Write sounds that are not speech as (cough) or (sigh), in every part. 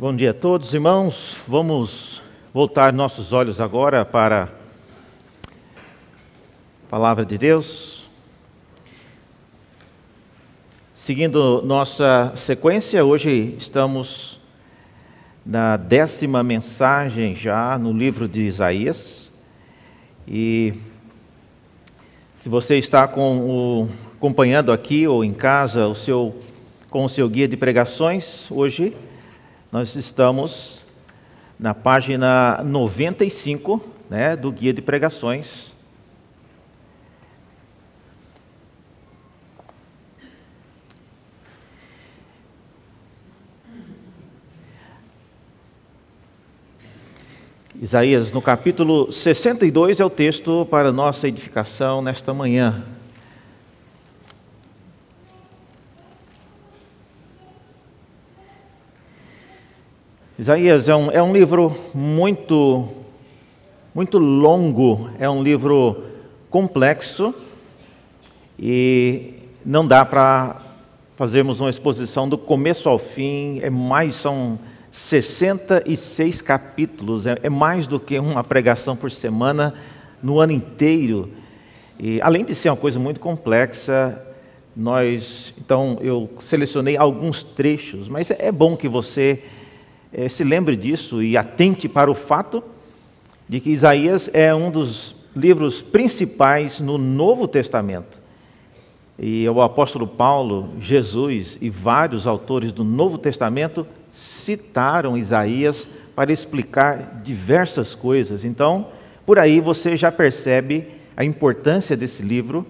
Bom dia a todos, irmãos. Vamos voltar nossos olhos agora para a palavra de Deus. Seguindo nossa sequência, hoje estamos na décima mensagem já no livro de Isaías. E se você está o, acompanhando aqui ou em casa o seu, com o seu guia de pregações, hoje nós estamos na página 95 né, do Guia de Pregações. Isaías, no capítulo 62, é o texto para nossa edificação nesta manhã. Isaías é um, é um livro muito, muito longo, é um livro complexo e não dá para fazermos uma exposição do começo ao fim, é mais, são 66 capítulos, é, é mais do que uma pregação por semana no ano inteiro. E além de ser uma coisa muito complexa, nós, então eu selecionei alguns trechos, mas é, é bom que você é, se lembre disso e atente para o fato de que Isaías é um dos livros principais no Novo Testamento. E o apóstolo Paulo, Jesus e vários autores do Novo Testamento citaram Isaías para explicar diversas coisas. Então, por aí você já percebe a importância desse livro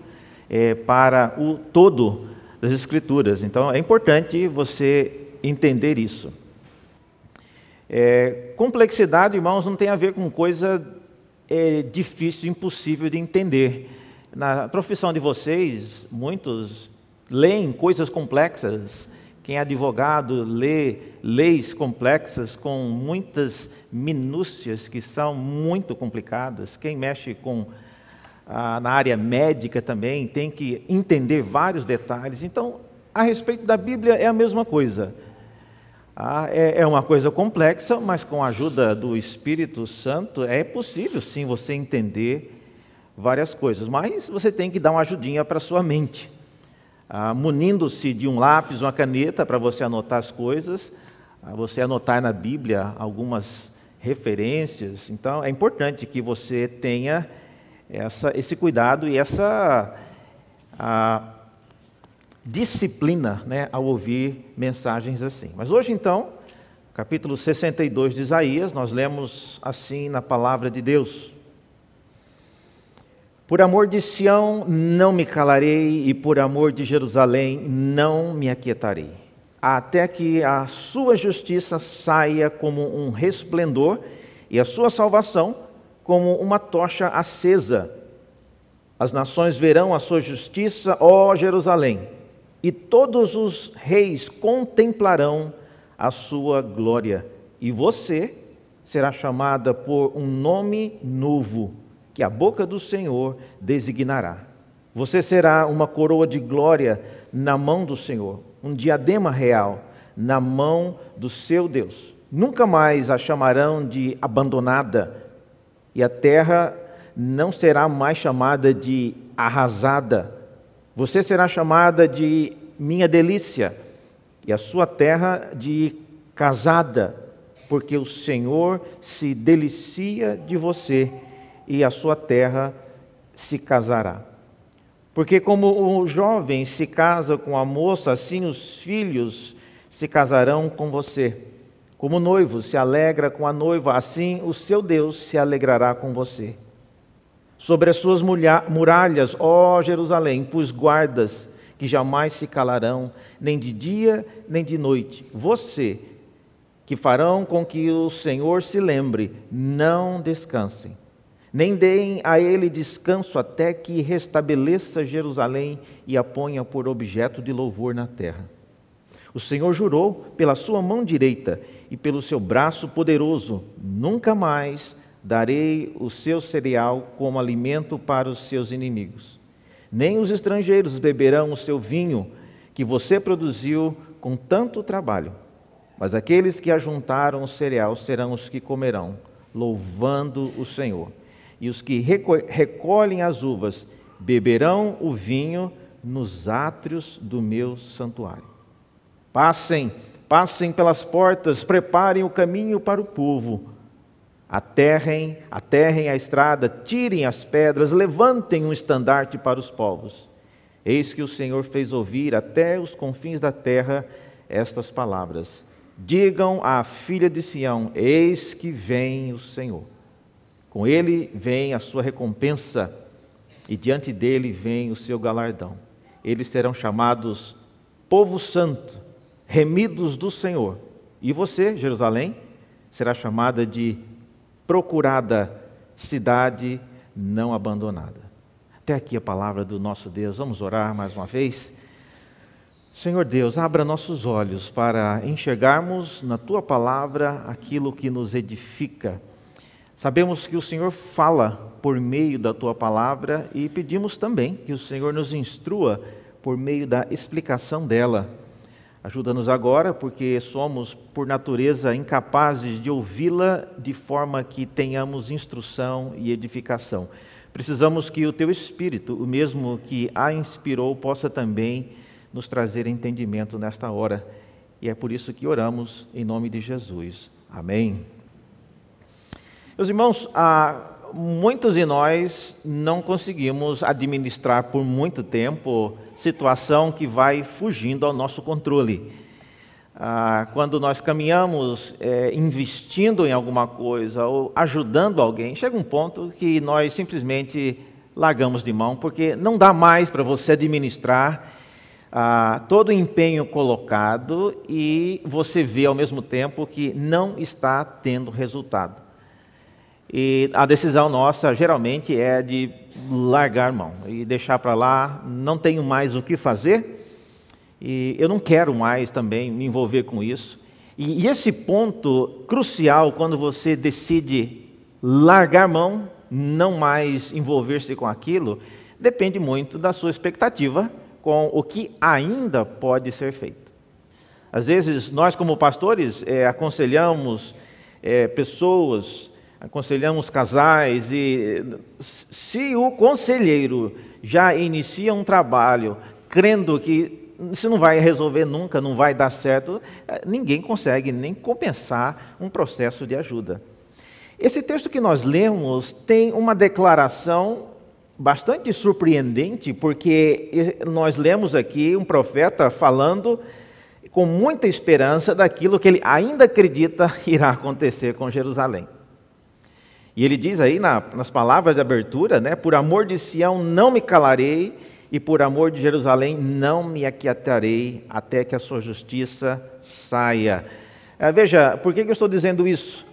é, para o todo das Escrituras. Então, é importante você entender isso. É, complexidade, irmãos, não tem a ver com coisa é, difícil, impossível de entender. Na profissão de vocês, muitos leem coisas complexas. Quem é advogado lê leis complexas com muitas minúcias que são muito complicadas. Quem mexe com ah, na área médica também tem que entender vários detalhes. Então, a respeito da Bíblia é a mesma coisa. Ah, é, é uma coisa complexa, mas com a ajuda do Espírito Santo é possível sim você entender várias coisas. Mas você tem que dar uma ajudinha para a sua mente. Ah, munindo-se de um lápis, uma caneta para você anotar as coisas, ah, você anotar na Bíblia algumas referências. Então é importante que você tenha essa, esse cuidado e essa a, disciplina né, ao ouvir mensagens assim. Mas hoje, então, capítulo 62 de Isaías, nós lemos assim na palavra de Deus. Por amor de Sião não me calarei, e por amor de Jerusalém não me aquietarei, até que a sua justiça saia como um resplendor e a sua salvação como uma tocha acesa. As nações verão a sua justiça, ó Jerusalém e todos os reis contemplarão a sua glória, e você será chamada por um nome novo, que a boca do Senhor designará. Você será uma coroa de glória na mão do Senhor, um diadema real na mão do seu Deus. Nunca mais a chamarão de abandonada, e a terra não será mais chamada de arrasada você será chamada de minha delícia, e a sua terra de casada, porque o Senhor se delicia de você, e a sua terra se casará. Porque, como o jovem se casa com a moça, assim os filhos se casarão com você. Como o noivo se alegra com a noiva, assim o seu Deus se alegrará com você. Sobre as suas muralhas, ó Jerusalém, pus guardas que jamais se calarão, nem de dia nem de noite. Você, que farão com que o Senhor se lembre, não descansem, nem deem a ele descanso até que restabeleça Jerusalém e a ponha por objeto de louvor na terra. O Senhor jurou pela sua mão direita e pelo seu braço poderoso: nunca mais darei o seu cereal como alimento para os seus inimigos. Nem os estrangeiros beberão o seu vinho que você produziu com tanto trabalho. mas aqueles que ajuntaram o cereal serão os que comerão, louvando o Senhor. E os que recolhem as uvas beberão o vinho nos átrios do meu santuário. Passem, passem pelas portas, preparem o caminho para o povo. Aterrem, aterrem a estrada, tirem as pedras, levantem um estandarte para os povos. Eis que o Senhor fez ouvir até os confins da terra estas palavras. Digam à filha de Sião: Eis que vem o Senhor. Com ele vem a sua recompensa, e diante dele vem o seu galardão. Eles serão chamados povo santo, remidos do Senhor. E você, Jerusalém, será chamada de procurada cidade não abandonada. Até aqui a palavra do nosso Deus. Vamos orar mais uma vez. Senhor Deus, abra nossos olhos para enxergarmos na tua palavra aquilo que nos edifica. Sabemos que o Senhor fala por meio da tua palavra e pedimos também que o Senhor nos instrua por meio da explicação dela. Ajuda-nos agora, porque somos, por natureza, incapazes de ouvi-la de forma que tenhamos instrução e edificação. Precisamos que o teu Espírito, o mesmo que a inspirou, possa também nos trazer entendimento nesta hora. E é por isso que oramos em nome de Jesus. Amém. Meus irmãos, há muitos de nós não conseguimos administrar por muito tempo situação que vai fugindo ao nosso controle. Ah, quando nós caminhamos é, investindo em alguma coisa ou ajudando alguém, chega um ponto que nós simplesmente largamos de mão, porque não dá mais para você administrar ah, todo o empenho colocado e você vê ao mesmo tempo que não está tendo resultado. E a decisão nossa geralmente é de largar mão e deixar para lá, não tenho mais o que fazer e eu não quero mais também me envolver com isso. E, e esse ponto crucial quando você decide largar mão, não mais envolver-se com aquilo, depende muito da sua expectativa com o que ainda pode ser feito. Às vezes, nós, como pastores, é, aconselhamos é, pessoas aconselhamos casais e se o conselheiro já inicia um trabalho crendo que isso não vai resolver nunca, não vai dar certo, eh, ninguém consegue nem compensar um processo de ajuda. Esse texto que nós lemos tem uma declaração bastante surpreendente, porque nós lemos aqui um profeta falando com muita esperança daquilo que ele ainda acredita (laughs) irá acontecer com Jerusalém. E ele diz aí na, nas palavras de abertura, né? Por amor de Sião não me calarei, e por amor de Jerusalém não me aquietarei, até que a sua justiça saia. É, veja, por que, que eu estou dizendo isso?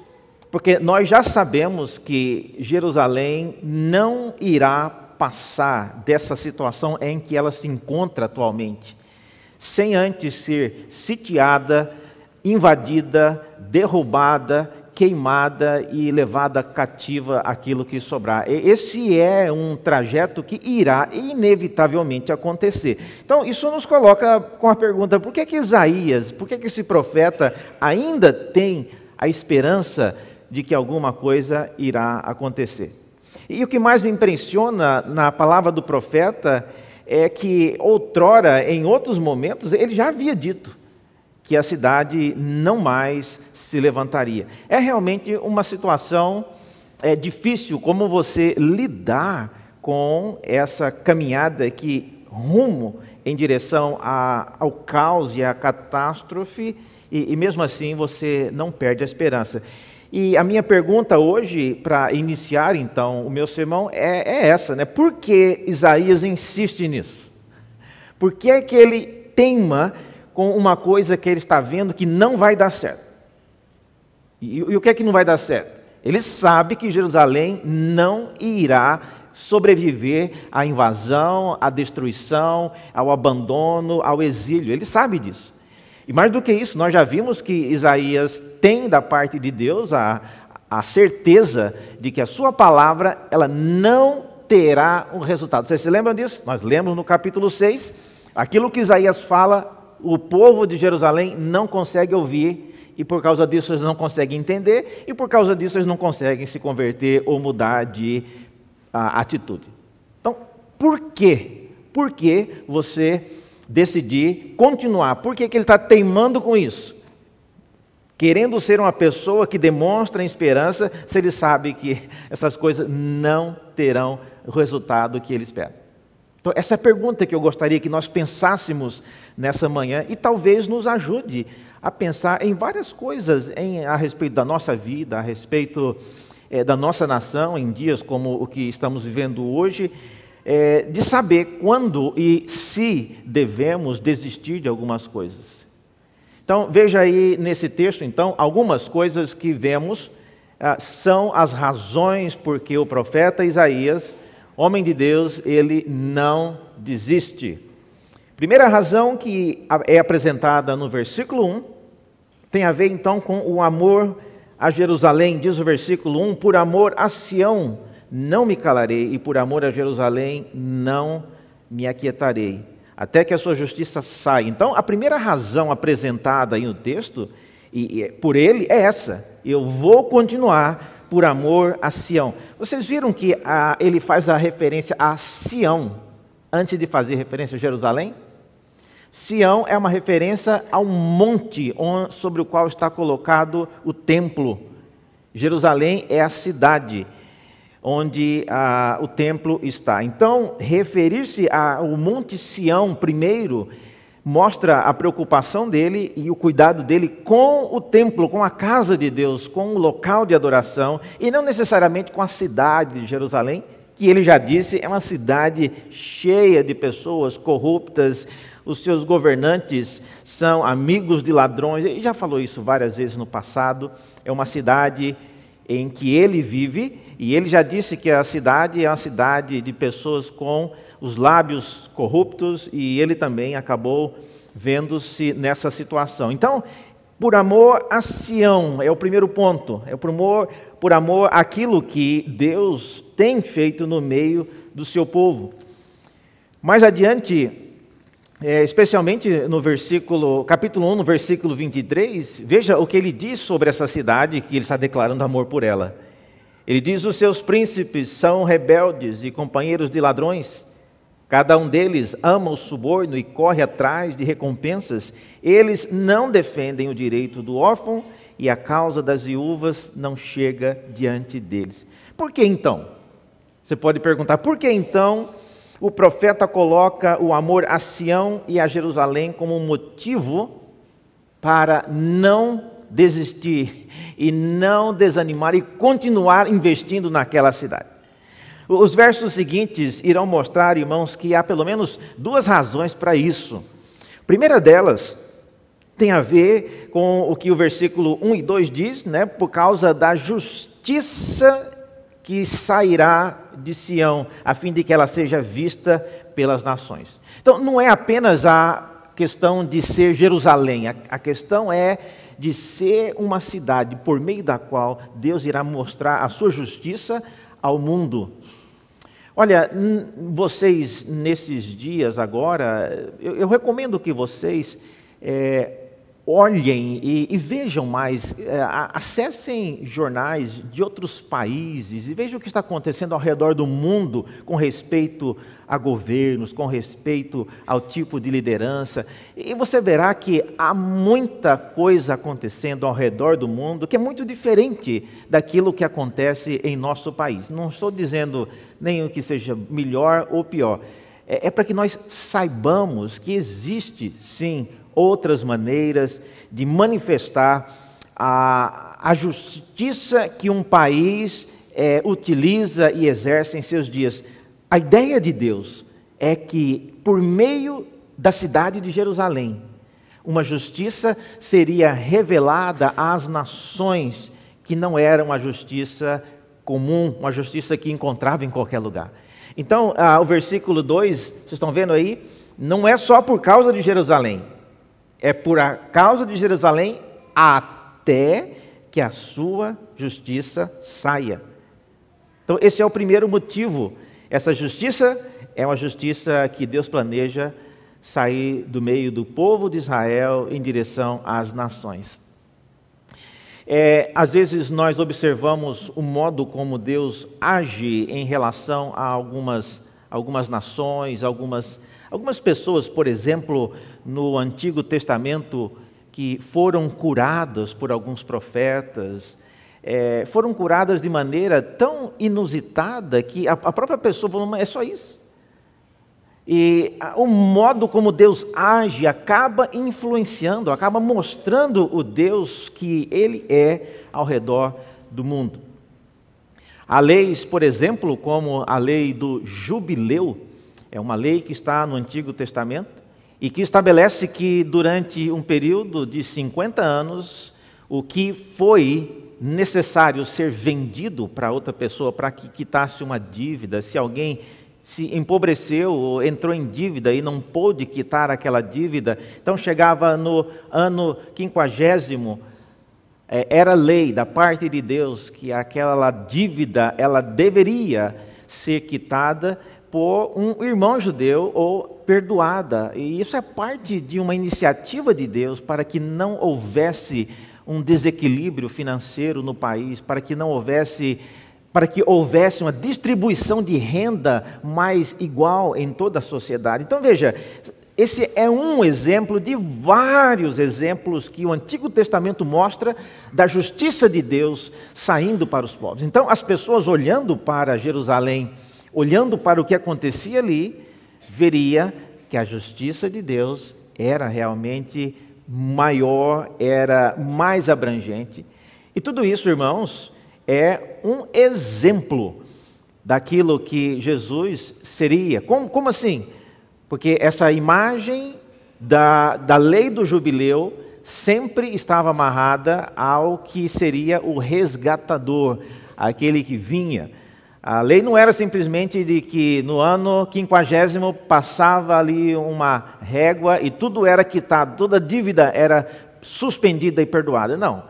Porque nós já sabemos que Jerusalém não irá passar dessa situação em que ela se encontra atualmente, sem antes ser sitiada, invadida, derrubada queimada e levada cativa aquilo que sobrar. Esse é um trajeto que irá inevitavelmente acontecer. Então, isso nos coloca com a pergunta: por que, que Isaías, por que, que esse profeta ainda tem a esperança de que alguma coisa irá acontecer? E o que mais me impressiona na palavra do profeta é que outrora, em outros momentos, ele já havia dito que a cidade não mais se levantaria. É realmente uma situação é, difícil como você lidar com essa caminhada que rumo em direção a, ao caos e à catástrofe, e, e mesmo assim você não perde a esperança. E a minha pergunta hoje, para iniciar então o meu sermão, é, é, essa, né? Por que Isaías insiste nisso? Por que é que ele teima com uma coisa que ele está vendo que não vai dar certo. E, e o que é que não vai dar certo? Ele sabe que Jerusalém não irá sobreviver à invasão, à destruição, ao abandono, ao exílio. Ele sabe disso. E mais do que isso, nós já vimos que Isaías tem da parte de Deus a, a certeza de que a sua palavra ela não terá um resultado. Vocês se lembram disso? Nós lemos no capítulo 6, aquilo que Isaías fala o povo de Jerusalém não consegue ouvir, e por causa disso eles não conseguem entender, e por causa disso eles não conseguem se converter ou mudar de uh, atitude. Então, por quê? Por que você decidir continuar? Por que, que ele está teimando com isso? Querendo ser uma pessoa que demonstra esperança, se ele sabe que essas coisas não terão o resultado que ele espera. Então, essa é a pergunta que eu gostaria que nós pensássemos nessa manhã e talvez nos ajude a pensar em várias coisas em, a respeito da nossa vida, a respeito é, da nossa nação, em dias como o que estamos vivendo hoje, é, de saber quando e se devemos desistir de algumas coisas. Então, veja aí nesse texto, então, algumas coisas que vemos ah, são as razões por que o profeta Isaías homem de Deus, ele não desiste. Primeira razão que é apresentada no versículo 1 tem a ver então com o amor a Jerusalém, diz o versículo 1: Por amor a Sião não me calarei, e por amor a Jerusalém não me aquietarei, até que a sua justiça saia. Então, a primeira razão apresentada aí no texto, e, e por ele, é essa: eu vou continuar por amor a Sião. Vocês viram que ah, ele faz a referência a Sião antes de fazer referência a Jerusalém? Sião é uma referência ao monte sobre o qual está colocado o templo. Jerusalém é a cidade onde ah, o templo está. Então, referir-se ao Monte Sião primeiro mostra a preocupação dele e o cuidado dele com o templo, com a casa de Deus, com o local de adoração, e não necessariamente com a cidade de Jerusalém, que ele já disse é uma cidade cheia de pessoas corruptas, os seus governantes são amigos de ladrões, ele já falou isso várias vezes no passado, é uma cidade em que ele vive, e ele já disse que a cidade é uma cidade de pessoas com os lábios corruptos e ele também acabou vendo-se nessa situação. Então, por amor a Sião, é o primeiro ponto, é por amor, por amor àquilo que Deus tem feito no meio do seu povo. Mais adiante, é, especialmente no versículo, capítulo 1, no versículo 23, veja o que ele diz sobre essa cidade que ele está declarando amor por ela. Ele diz: Os seus príncipes são rebeldes e companheiros de ladrões. Cada um deles ama o suborno e corre atrás de recompensas. Eles não defendem o direito do órfão e a causa das viúvas não chega diante deles. Por que então? Você pode perguntar, por que então o profeta coloca o amor a Sião e a Jerusalém como motivo para não desistir e não desanimar e continuar investindo naquela cidade? Os versos seguintes irão mostrar, irmãos, que há pelo menos duas razões para isso. A primeira delas tem a ver com o que o versículo 1 e 2 diz, né? Por causa da justiça que sairá de Sião, a fim de que ela seja vista pelas nações. Então, não é apenas a questão de ser Jerusalém, a, a questão é de ser uma cidade por meio da qual Deus irá mostrar a sua justiça ao mundo. Olha, vocês nesses dias agora, eu, eu recomendo que vocês é, olhem e, e, vejam mais, é, acessem jornais de outros países e vejam o que está acontecendo ao redor do mundo com respeito a governos, com respeito ao tipo de liderança. E você verá que há muita coisa acontecendo ao redor do mundo que é muito diferente daquilo que acontece em nosso país. Não estou dizendo nem o que seja melhor ou pior. É, é para que nós saibamos que existe, sim, outras maneiras de manifestar a, a justiça que um país é, utiliza e exerce em seus dias. A ideia de Deus é que, por meio da cidade de Jerusalém, uma justiça seria revelada às nações que não era uma justiça comum, uma justiça que encontrava em qualquer lugar. Então, ah, o versículo 2, vocês estão vendo aí, não é só por causa de Jerusalém, é por causa de Jerusalém até que a sua justiça saia. Então, esse é o primeiro motivo. Essa justiça é uma justiça que Deus planeja sair do meio do povo de Israel em direção às nações. É, às vezes nós observamos o modo como Deus age em relação a algumas, algumas nações, algumas, algumas pessoas, por exemplo, no Antigo Testamento, que foram curadas por alguns profetas, é, foram curadas de maneira tão inusitada que a, a própria pessoa falou: é só isso. E o modo como Deus age acaba influenciando, acaba mostrando o Deus que Ele é ao redor do mundo. Há leis, por exemplo, como a lei do jubileu, é uma lei que está no Antigo Testamento e que estabelece que durante um período de 50 anos, o que foi necessário ser vendido para outra pessoa para que quitasse uma dívida, se alguém se empobreceu ou entrou em dívida e não pôde quitar aquela dívida, então chegava no ano quinquagésimo, é, era lei da parte de Deus que aquela dívida ela deveria ser quitada por um irmão judeu ou perdoada. E isso é parte de uma iniciativa de Deus para que não houvesse um desequilíbrio financeiro no país, para que não houvesse para que houvesse uma distribuição de renda mais igual em toda a sociedade. Então veja, esse é um exemplo de vários exemplos que o Antigo Testamento mostra da justiça de Deus saindo para os povos. Então, as pessoas olhando para Jerusalém, olhando para o que acontecia ali, veria que a justiça de Deus era realmente maior, era mais abrangente. E tudo isso, irmãos, é um exemplo daquilo que Jesus seria. Como, como assim? Porque essa imagem da, da lei do jubileu sempre estava amarrada ao que seria o resgatador, aquele que vinha. A lei não era simplesmente de que no ano quinquagésimo passava ali uma régua e tudo era quitado, toda dívida era suspendida e perdoada. Não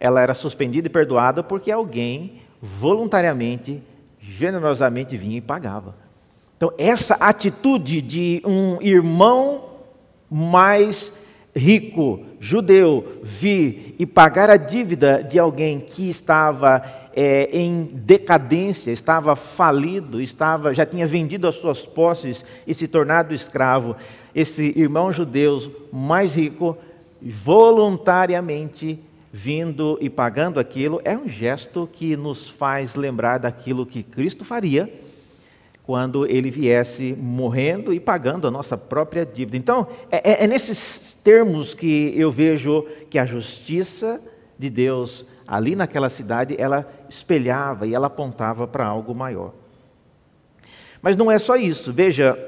ela era suspendida e perdoada porque alguém voluntariamente, generosamente vinha e pagava. Então, essa atitude de um irmão mais rico, judeu, vir e pagar a dívida de alguém que estava é, em decadência, estava falido, estava, já tinha vendido as suas posses e se tornado escravo, esse irmão judeu mais rico, voluntariamente vindo e pagando aquilo, é um gesto que nos faz lembrar daquilo que Cristo faria quando ele viesse morrendo e pagando a nossa própria dívida. Então, é, é, é termos que eu vejo que a justiça de Deus ali naquela cidade, ela espelhava e ela apontava para algo maior. Mas não é só isso, veja,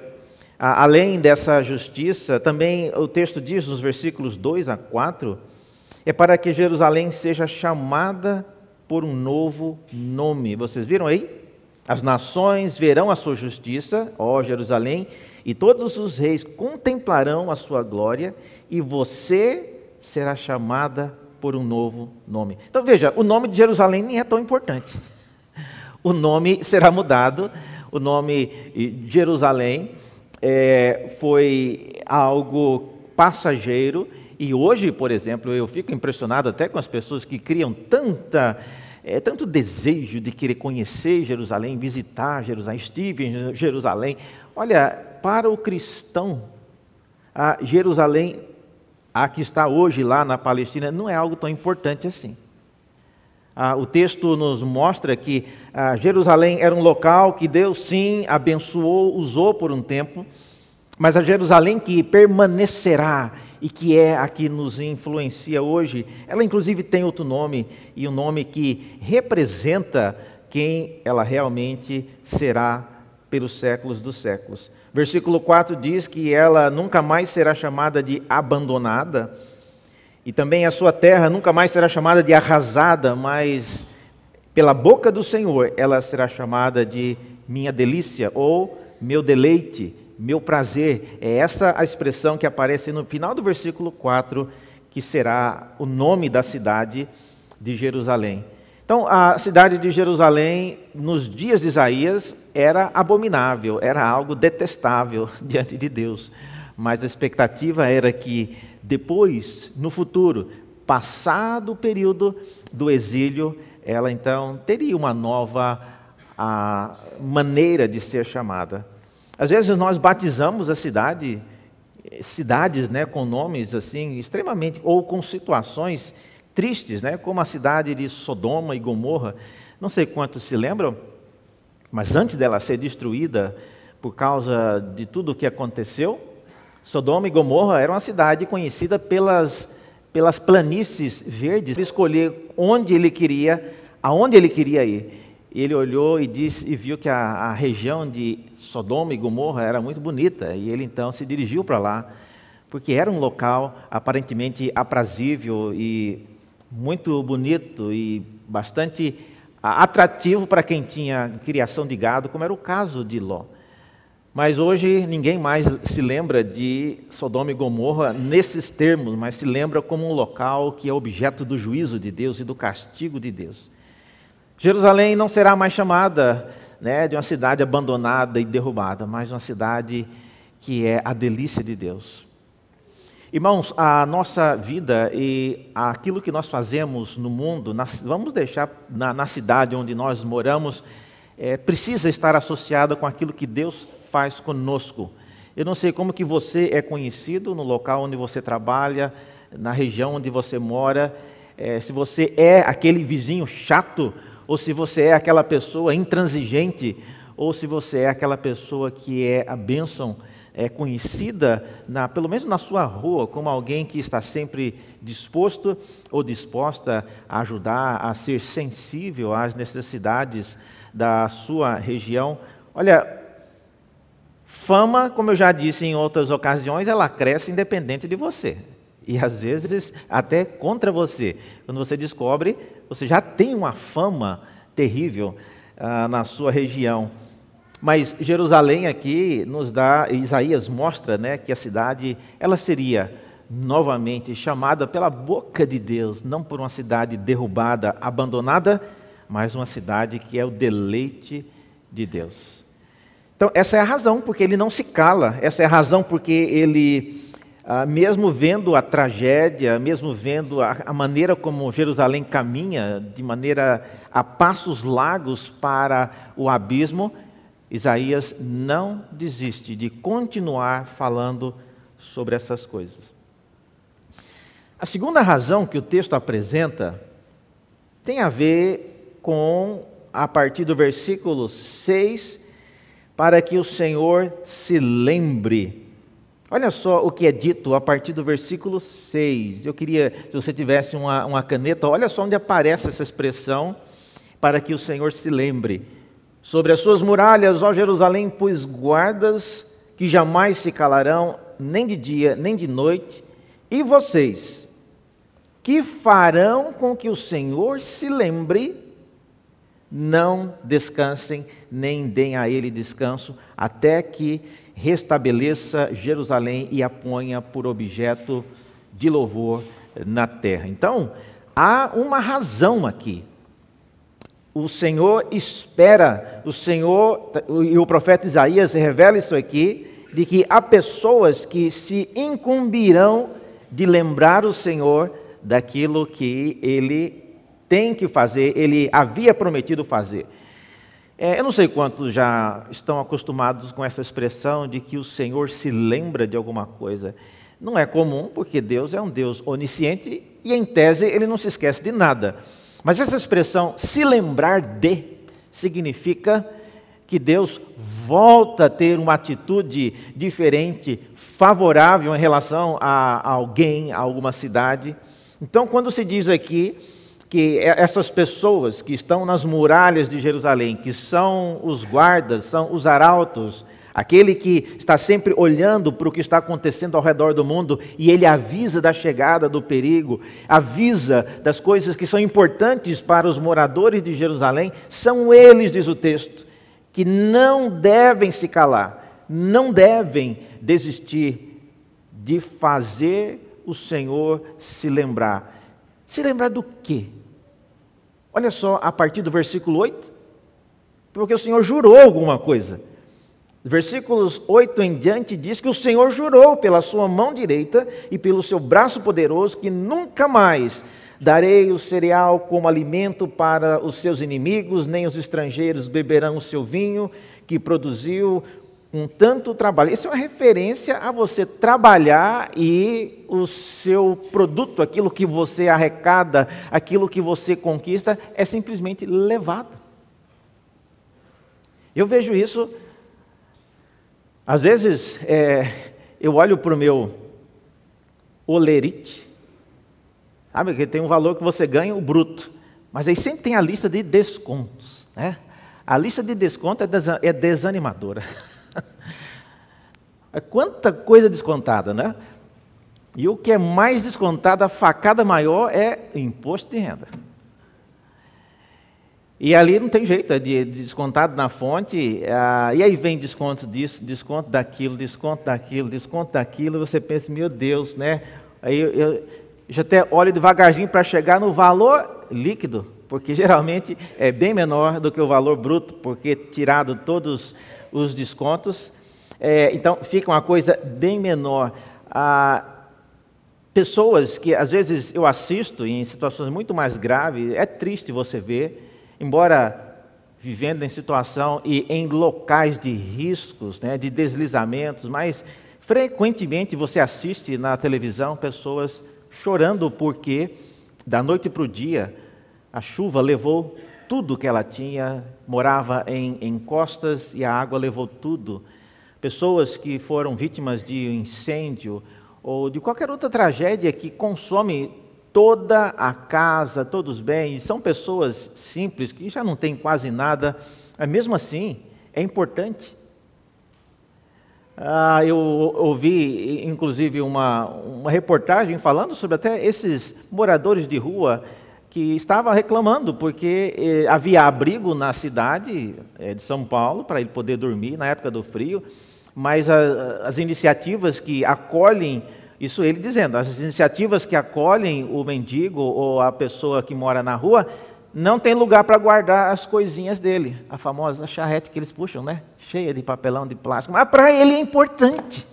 além dessa justiça, também o texto diz nos versículos 2 a 4 é para que Jerusalém seja chamada por um novo nome. Vocês viram aí? As nações verão a sua justiça, ó Jerusalém, e todos os reis contemplarão a sua glória, e você será chamada por um novo nome. Então veja, o nome de Jerusalém nem é tão importante. (laughs) O nome será mudado, o nome Jerusalém é, foi algo passageiro e hoje, por exemplo, eu fico impressionado até com as pessoas que criam tanta, é, tanto desejo de querer conhecer Jerusalém, visitar Jerusalém, estive em Jerusalém. Olha, para o cristão, a Jerusalém, a que está hoje lá na Palestina, não é algo tão importante assim. Ah, o texto nos mostra que ah, Jerusalém era um local que Deus sim abençoou, usou por um tempo, mas a Jerusalém que permanecerá e que é a que nos influencia hoje, ela inclusive tem outro nome, e um nome que representa quem ela realmente será pelos séculos dos séculos. Versículo 4 diz que ela nunca mais será chamada de abandonada, e também a sua terra nunca mais será chamada de arrasada, mas pela boca do Senhor ela será chamada de minha delícia ou meu deleite meu prazer. É essa a expressão que aparece no final do versículo 4, que será o nome da cidade de Jerusalém. Então, a cidade de Jerusalém, nos dias de Isaías, era abominável, era algo detestável (laughs) diante de Deus. Mas a expectativa era que depois, no futuro, passado o período do exílio, ela então teria uma nova maneira de ser chamada. Às vezes nós batizamos a cidade, cidades né, com nomes assim extremamente, ou com situações tristes, né, como a cidade de Sodoma e Gomorra. Não sei quantos se lembram, mas antes dela ser destruída por causa de tudo o que aconteceu, Sodoma e Gomorra era uma cidade conhecida pelas, pelas planícies verdes. Ele escolher onde ele queria, aonde ele queria ir. Ele olhou e disse e viu que a, a região de Sodoma e Gomorra era muito bonita e ele então se dirigiu para lá porque era um local aparentemente aprazível e muito bonito e bastante atrativo para quem tinha criação de gado, como era o caso de Ló. Mas hoje ninguém mais se lembra de Sodoma e Gomorra nesses termos, mas se lembra como um local que é objeto do juízo de Deus e do castigo de Deus. Jerusalém não será mais chamada né, de uma cidade abandonada e derrubada, mas uma cidade que é a delícia de Deus. Irmãos, a nossa vida e aquilo que nós fazemos no mundo, vamos deixar na, na cidade onde nós moramos, é, precisa estar associada com aquilo que Deus faz conosco. Eu não sei como que você é conhecido no local onde você trabalha, na região onde você mora, é, se você é aquele vizinho chato, ou se você é aquela pessoa intransigente, ou se você é aquela pessoa que é a bênção é conhecida, na, pelo menos na sua rua, como alguém que está sempre disposto ou disposta a ajudar, a ser sensível às necessidades da sua região. Olha, fama, como eu já disse em outras ocasiões, ela cresce independente de você. E às vezes até contra você. Quando você descobre, você já tem uma fama terrível ah, na sua região. Mas Jerusalém aqui nos dá, Isaías mostra, né, que a cidade ela seria novamente chamada pela boca de Deus, não por uma cidade derrubada, abandonada, mas uma cidade que é o deleite de Deus. Então, essa é a razão porque ele não se cala, essa é a razão porque ele, ah, mesmo vendo a tragédia, mesmo vendo a, a maneira como Jerusalém caminha, de maneira a passos largos para o abismo, Isaías não desiste de continuar falando sobre essas coisas. A segunda razão que o texto apresenta tem a ver com, a partir do versículo 6, para que o Senhor se lembre. Olha só o que é dito a partir do versículo 6. Eu queria, se você tivesse uma, uma caneta, olha só onde aparece essa expressão, para que o Senhor se lembre. Sobre as suas muralhas, ó Jerusalém, pus guardas que jamais se calarão, nem de dia, nem de noite. E vocês, que farão com que o Senhor se lembre, não descansem, nem deem a ele descanso, até que restabeleça Jerusalém e a ponha por objeto de louvor na terra. Então, há uma razão aqui o Senhor espera, o Senhor, e o profeta Isaías revela isso aqui, de que há pessoas que se incumbirão de lembrar o Senhor daquilo que ele tem que fazer, ele havia prometido fazer. É, eu não sei quantos já estão acostumados com essa expressão de que o Senhor se lembra de alguma coisa. Não é comum, porque Deus é um Deus onisciente e, em tese, ele não se esquece de nada. Mas essa expressão se lembrar de significa que Deus volta a ter uma atitude diferente, favorável em relação a alguém, a alguma cidade. Então, quando se diz aqui que essas pessoas que estão nas muralhas de Jerusalém, que são os guardas, são os arautos, Aquele que está sempre olhando para o que está acontecendo ao redor do mundo e ele avisa da chegada do perigo, avisa das coisas que são importantes para os moradores de Jerusalém, são eles, diz o texto, que não devem se calar, não devem desistir de fazer o Senhor se lembrar. Se lembrar do quê? Olha só, a partir do versículo 8, porque o Senhor jurou alguma coisa. Versículos 8 em diante diz que o Senhor jurou pela sua mão direita e pelo seu braço poderoso que nunca mais darei o cereal como alimento para os seus inimigos, nem os estrangeiros beberão o seu vinho que produziu com tanto trabalho. Isso é uma referência a você trabalhar e o seu produto, aquilo que você arrecada, aquilo que você conquista, é simplesmente levado. Eu vejo isso às vezes, é, eu olho para o meu olerite, sabe, que tem um valor que você ganha, o bruto, mas aí sempre tem a lista de descontos, né? A lista de desconto é, é desanimadora. (laughs) É quanta coisa descontada, né? E o que é mais descontado, a facada maior, é imposto de renda. E ali não tem jeito, é de, de descontado na fonte, ah, e aí vem desconto disso, desconto daquilo, desconto daquilo, desconto daquilo, e você pensa, meu Deus, né? Aí eu, eu já até olho devagarzinho para chegar no valor líquido, porque (laughs) geralmente é bem menor do que o valor bruto, porque tirado todos os descontos, é, então fica uma coisa bem menor. Ah, pessoas que às vezes eu assisto em situações muito mais graves, é triste você ver embora vivendo em situação e em locais de riscos, né, de deslizamentos, mas frequentemente você assiste na televisão pessoas chorando porque da noite para o dia a chuva levou tudo que ela tinha, morava em, em costas e a água levou tudo. Pessoas que foram vítimas de incêndio ou de qualquer outra tragédia que consome toda a casa, todos os bens, são pessoas simples que já não têm quase nada, mas mesmo assim é importante. Ah, eu ouvi, inclusive, uma, uma reportagem falando sobre até esses moradores de rua que estavam reclamando porque eh, havia abrigo na cidade eh, de São Paulo para ele poder dormir na época do frio, mas as iniciativas que acolhem isso ele dizendo, as iniciativas que acolhem o mendigo ou a pessoa que mora na rua não tem lugar para guardar as coisinhas dele, a famosa charrete que eles puxam, né? Cheia de papelão de plástico, mas para ele é importante.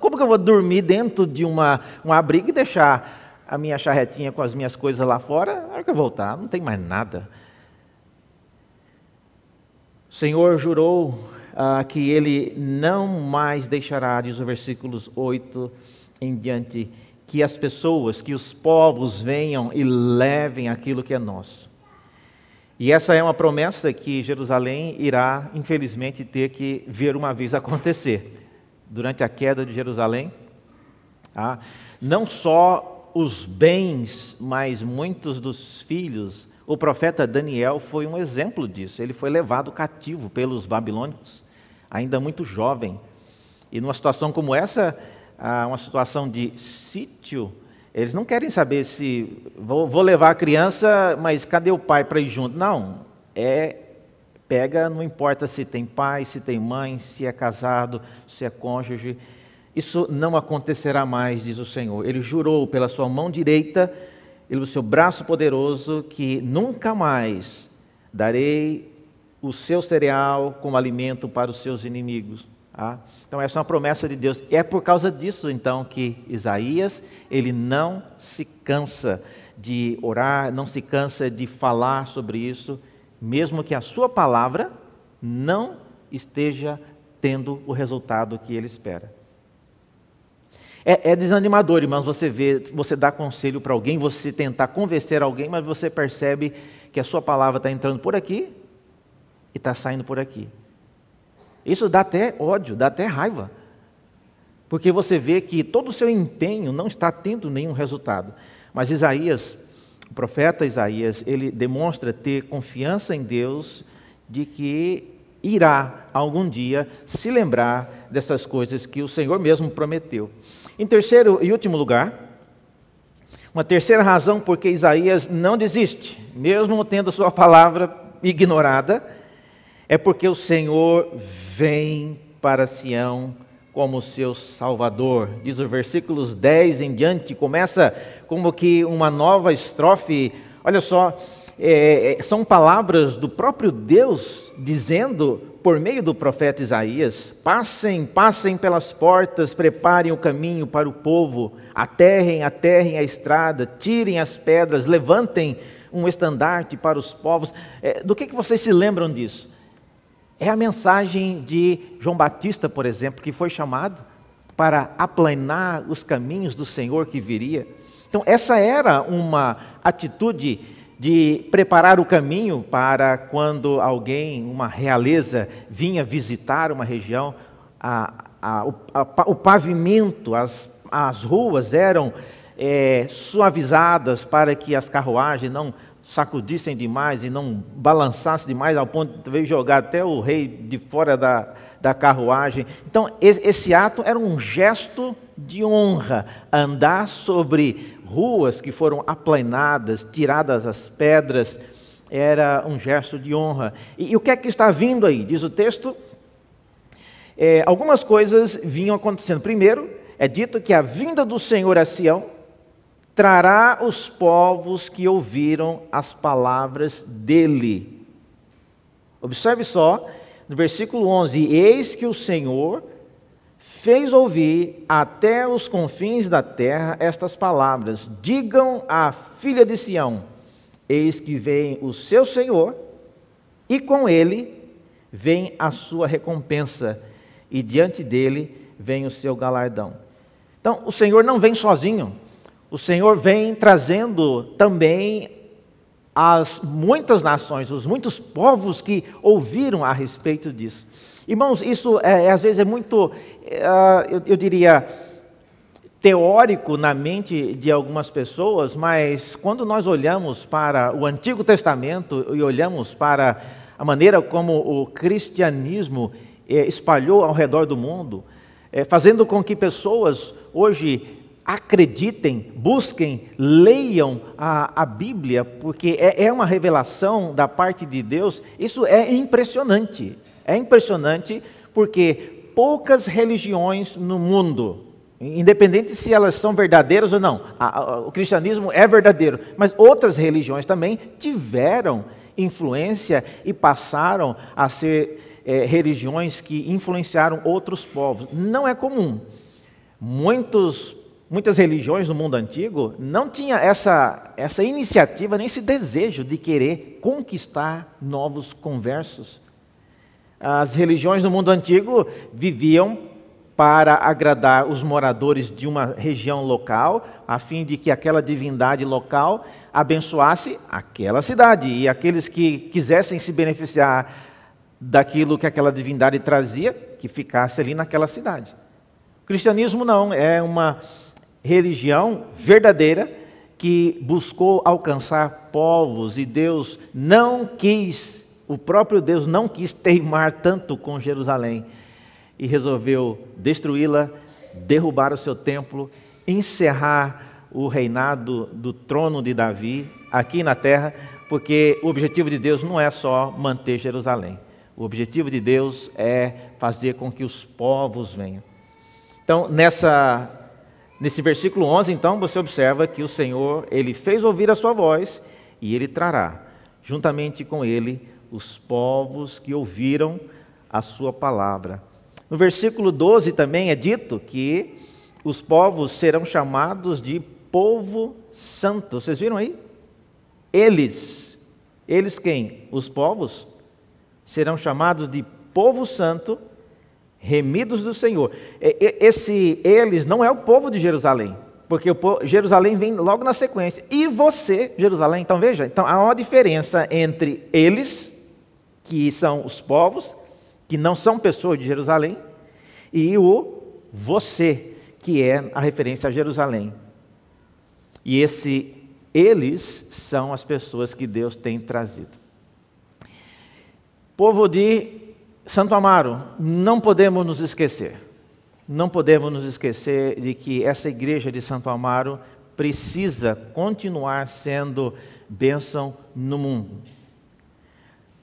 Como que eu vou dormir dentro de uma, um abrigo e deixar a minha charretinha com as minhas coisas lá fora? Na hora que eu voltar, não tem mais nada. O Senhor jurou ah, que ele não mais deixará, diz o versículos 8 em diante, que as pessoas, que os povos venham e levem aquilo que é nosso. E essa é uma promessa que Jerusalém irá, infelizmente, ter que ver uma vez acontecer. Durante a queda de Jerusalém, ah, não só os bens, mas muitos dos filhos. O profeta Daniel foi um exemplo disso. Ele foi levado cativo pelos babilônicos ainda muito jovem. E numa situação como essa, uma situação de sítio, eles não querem saber se vou, levar a criança, mas cadê o pai para ir junto? Não, é pega, não importa se tem pai, se tem mãe, se é casado, se é cônjuge. Isso não acontecerá mais, diz o Senhor. Ele jurou pela sua mão direita, pelo seu braço poderoso, que nunca mais darei o seu cereal como alimento para os seus inimigos. Tá? Então essa é uma promessa de Deus. E é por causa disso então que Isaías ele não se cansa de orar, não se cansa de falar sobre isso, mesmo que a sua palavra não esteja tendo o resultado que ele espera. É, é desanimador, irmãos, você vê, você dá conselho para alguém, você tentar convencer alguém, mas você percebe que a sua palavra está entrando por aqui e está saindo por aqui. Isso dá até ódio, dá até raiva. Porque você vê que todo o seu empenho não está tendo nenhum resultado. Mas Isaías, o profeta Isaías, ele demonstra ter confiança em Deus de que irá algum dia se lembrar dessas coisas que o Senhor mesmo prometeu. Em terceiro e último lugar, uma terceira razão porque Isaías não desiste, mesmo tendo sua palavra ignorada, é porque o Senhor vem para Sião como seu Salvador. Diz os versículos 10 em diante, começa como que uma nova estrofe. Olha só, é, é, são palavras do próprio Deus dizendo, por meio do profeta Isaías: passem, passem pelas portas, preparem o caminho para o povo, aterrem, aterrem a estrada, tirem as pedras, levantem um estandarte para os povos. É, do que, que vocês se lembram disso? É a mensagem de João Batista, por exemplo, que foi chamado para aplanar os caminhos do Senhor que viria. Então, essa era uma atitude de preparar o caminho para quando alguém, uma realeza, vinha visitar uma região, a, a, o, a, o, pavimento, as, as ruas eram é, suavizadas para que as carruagens não sacudissem demais e não balançassem demais ao ponto de jogar até o rei de fora da, da carruagem. Então, esse ato era um gesto de honra, andar sobre ruas que foram aplanadas, tiradas as pedras, era um gesto de honra. E, e o que é que está vindo aí? Diz o texto. É, algumas coisas vinham acontecendo. Primeiro, é dito que a vinda do Senhor a Sião trará os povos que ouviram as palavras dele. Observe só, no versículo 11: Eis que o Senhor fez ouvir até os confins da terra estas palavras: Digam à filha de Sião: Eis que vem o seu Senhor, e com ele vem a sua recompensa, e diante dele vem o seu galardão. Então, o Senhor não vem sozinho, o Senhor vem trazendo também as muitas nações, os muitos povos que ouviram a respeito disso. Irmãos, isso é, é, às vezes é muito, é, eu, eu diria, teórico na mente de algumas pessoas, mas quando nós olhamos para o Antigo Testamento e olhamos para a maneira como o cristianismo é, espalhou ao redor do mundo, fazendo com que pessoas hoje acreditem, busquem, leiam a, a Bíblia, porque é, é uma revelação da parte de Deus, isso é impressionante. É impressionante porque poucas religiões no mundo, independente se elas são verdadeiras ou não, a, a, o cristianismo é verdadeiro, mas outras religiões também tiveram influência e passaram a ser é, religiões que influenciaram outros povos. Não é comum. Muitos muitas religiões no mundo antigo não tinha essa, essa iniciativa, nem esse desejo de querer conquistar novos conversos. As religiões no mundo antigo viviam para agradar os moradores de uma região local, a fim de que aquela divindade local abençoasse aquela cidade e aqueles que quisessem se beneficiar daquilo que aquela divindade trazia, que ficasse ali naquela cidade. O cristianismo não, é uma religião verdadeira que buscou alcançar povos e Deus não quis, o próprio Deus não quis teimar tanto com Jerusalém e resolveu destruí-la, derrubar o seu templo, encerrar o reinado do trono de Davi aqui na terra, porque o objetivo de Deus não é só manter Jerusalém. O objetivo de Deus é fazer com que os povos venham. Então, nessa Nesse versículo 11, então, você observa que o Senhor, ele fez ouvir a sua voz e ele trará, juntamente com ele, os povos que ouviram a sua palavra. No versículo 12 também é dito que os povos serão chamados de povo santo. Vocês viram aí? Eles, eles quem? Os povos serão chamados de povo santo remidos do Senhor. Esse eles não é o povo de Jerusalém, porque o povo, Jerusalém vem logo na sequência. E você, Jerusalém, então veja, então há uma diferença entre eles, que são os povos, que não são pessoas de Jerusalém, e o você, que é a referência a Jerusalém. E esse eles são as pessoas que Deus tem trazido. Povo de Santo Amaro, não podemos nos esquecer, não podemos nos esquecer de que essa igreja de Santo Amaro precisa continuar sendo bênção no mundo.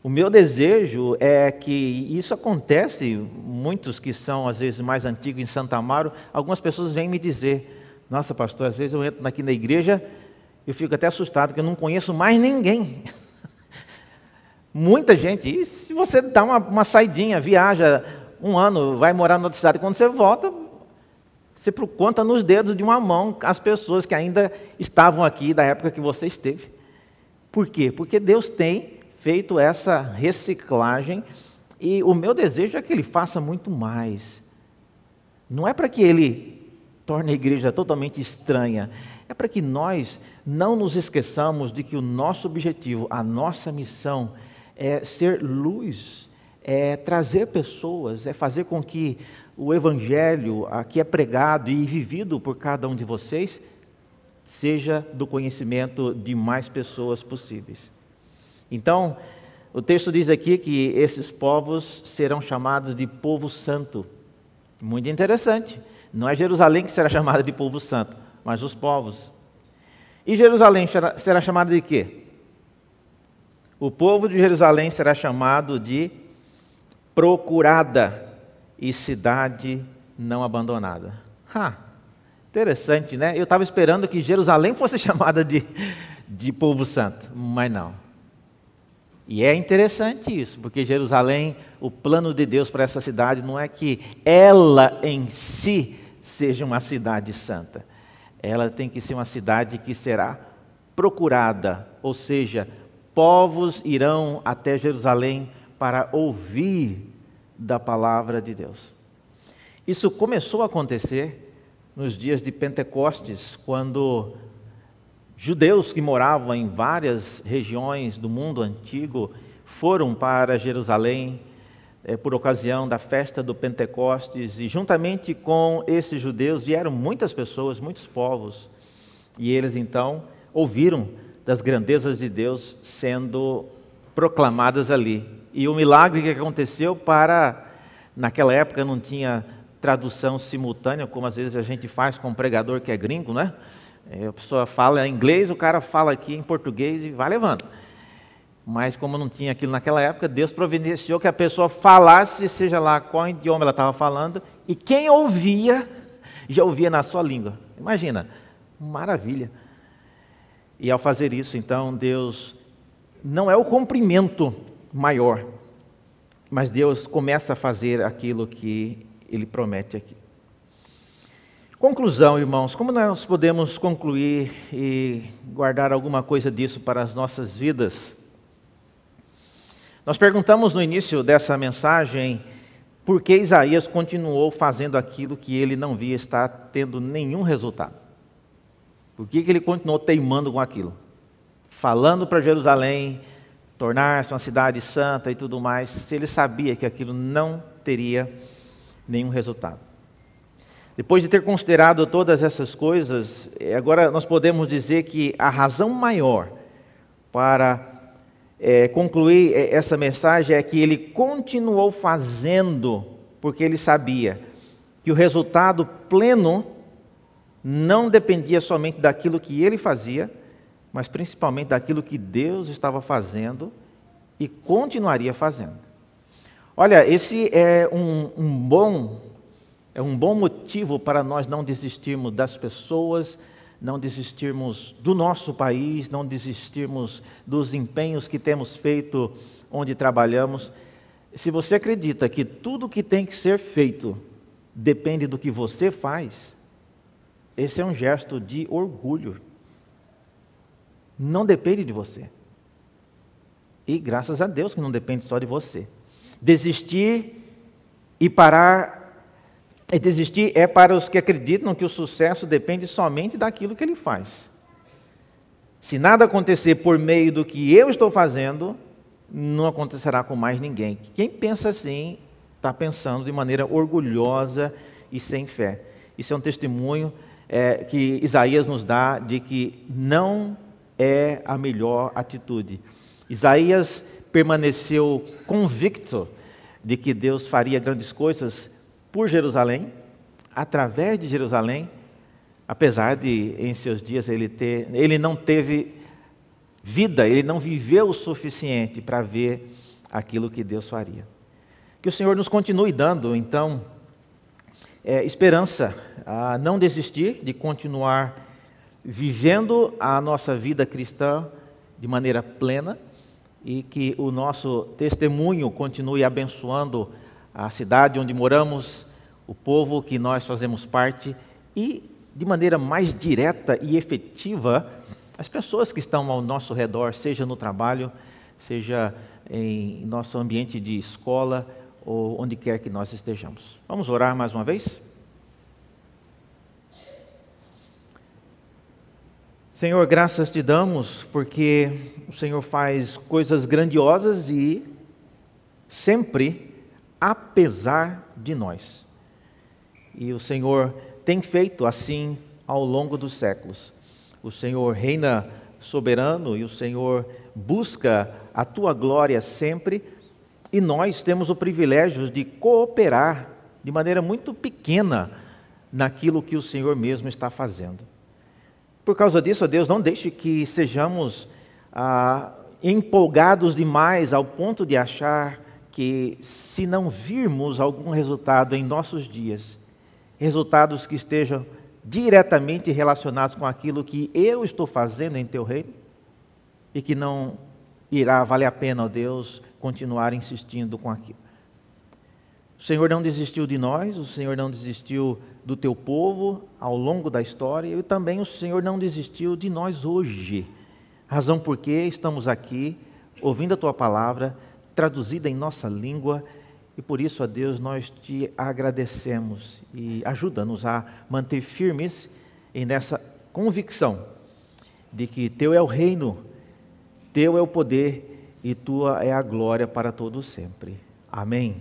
O meu desejo é que isso acontece, muitos que são às vezes mais antigos em Santo Amaro, algumas pessoas vêm me dizer: Nossa, pastor, às vezes eu entro aqui na igreja, eu fico até assustado, porque eu não conheço mais ninguém. (laughs) Muita gente, e se você dá uma, uma saidinha, viaja um ano, vai morar na outra cidade, quando você volta, você conta nos dedos de uma mão as pessoas que ainda estavam aqui da época que você esteve. Por quê? Porque Deus tem feito essa reciclagem e o meu desejo é que Ele faça muito mais. Não é para que Ele torne a igreja totalmente estranha, é para que nós não nos esqueçamos de que o nosso objetivo, a nossa missão é ser luz, é trazer pessoas, é fazer com que o evangelho que é pregado e vivido por cada um de vocês seja do conhecimento de mais pessoas possíveis. Então, o texto diz aqui que esses povos serão chamados de povo santo. Muito interessante. Não é Jerusalém que será (laughs) chamada de povo santo, mas os povos. E Jerusalém será chamada de quê? O povo de Jerusalém será chamado de procurada e cidade não abandonada. Ha, interessante, né? Eu estava esperando que Jerusalém fosse (laughs) chamada de, de povo santo, mas não. E é interessante isso, porque Jerusalém, o plano de Deus para essa cidade não é que ela em si seja uma cidade santa. Ela tem que ser uma cidade que será procurada, ou seja, povos irão até Jerusalém para ouvir da palavra de Deus. Isso começou a acontecer nos dias de Pentecostes, quando judeus que moravam em várias regiões do mundo antigo foram para Jerusalém é, por ocasião da festa do Pentecostes, e juntamente com esses judeus vieram muitas pessoas, muitos povos, e eles então ouviram das grandezas de Deus sendo proclamadas ali. E o milagre que aconteceu para naquela época não tinha tradução simultânea, como às vezes a gente faz com um pregador que é gringo, né? É, a pessoa fala em inglês, o cara fala aqui em português e vai levando. Mas como não tinha aquilo naquela época, Deus providenciou que a pessoa falasse, seja lá qual idioma ela estava falando, e quem ouvia, já ouvia na sua língua. Imagina, maravilha. E ao fazer isso, então, Deus não é o cumprimento maior, mas Deus começa a fazer aquilo que ele promete aqui. Conclusão, irmãos, como nós podemos concluir e guardar alguma coisa disso para as nossas vidas? Nós perguntamos no início dessa mensagem por que Isaías continuou fazendo aquilo que ele não via estar tendo nenhum resultado. Por que, que ele continuou teimando com aquilo? Falando para Jerusalém, tornar-se uma cidade santa e tudo mais, se ele sabia que aquilo não teria nenhum resultado. Depois de ter considerado todas essas coisas, eh, agora nós podemos dizer que a razão maior para é, concluir eh, essa mensagem é que ele continuou fazendo, porque ele sabia que o resultado pleno não dependia somente daquilo que ele fazia, mas principalmente daquilo que Deus estava fazendo e continuaria fazendo. Olha, esse é um, um bom é um bom motivo para nós não desistirmos das pessoas, não desistirmos do nosso país, não desistirmos dos empenhos que temos feito onde trabalhamos. Se você acredita que tudo que tem que ser feito depende do que você faz, esse é um gesto de orgulho. Não depende de você. E graças a Deus que não depende só de você. Desistir e parar. E desistir é para os que acreditam que o sucesso depende somente daquilo que ele faz. Se nada acontecer por meio do que eu estou fazendo, não acontecerá com mais ninguém. Quem pensa assim está pensando de maneira orgulhosa e sem fé. Isso é um testemunho é, que Isaías nos dá de que não é a melhor atitude. Isaías permaneceu convicto de que Deus faria grandes coisas por Jerusalém, através de Jerusalém, apesar de em seus dias ele ter, ele não teve vida, ele não viveu o suficiente para ver aquilo que Deus faria. Que o Senhor nos continue dando, então, é, esperança, a não desistir de continuar vivendo a nossa vida cristã de maneira plena e que o nosso testemunho continue abençoando a cidade onde moramos, o povo que nós fazemos parte e, de maneira mais direta e efetiva, as pessoas que estão ao nosso redor, seja no trabalho, seja em nosso ambiente de escola ou onde quer que nós estejamos. Vamos orar mais uma vez? Senhor, graças te damos porque o Senhor faz coisas grandiosas e sempre apesar de nós. E o Senhor tem feito assim ao longo dos séculos. O Senhor reina soberano e o Senhor busca a tua glória sempre, e nós temos o privilégio de cooperar de maneira muito pequena naquilo que o Senhor mesmo está fazendo. Por causa disso, Deus, não deixe que sejamos ah, empolgados demais ao ponto de achar que, se não virmos algum resultado em nossos dias, resultados que estejam diretamente relacionados com aquilo que eu estou fazendo em teu reino, e que não irá valer a pena, ó Deus, continuar insistindo com aquilo. O Senhor não desistiu de nós, o Senhor não desistiu do teu povo ao longo da história e também o Senhor não desistiu de nós hoje. Razão por que estamos aqui ouvindo a tua palavra traduzida em nossa língua e por isso, a Deus, nós te agradecemos e ajuda-nos a manter firmes em nessa convicção de que teu é o reino, teu é o poder e tua é a glória para todos sempre. Amém.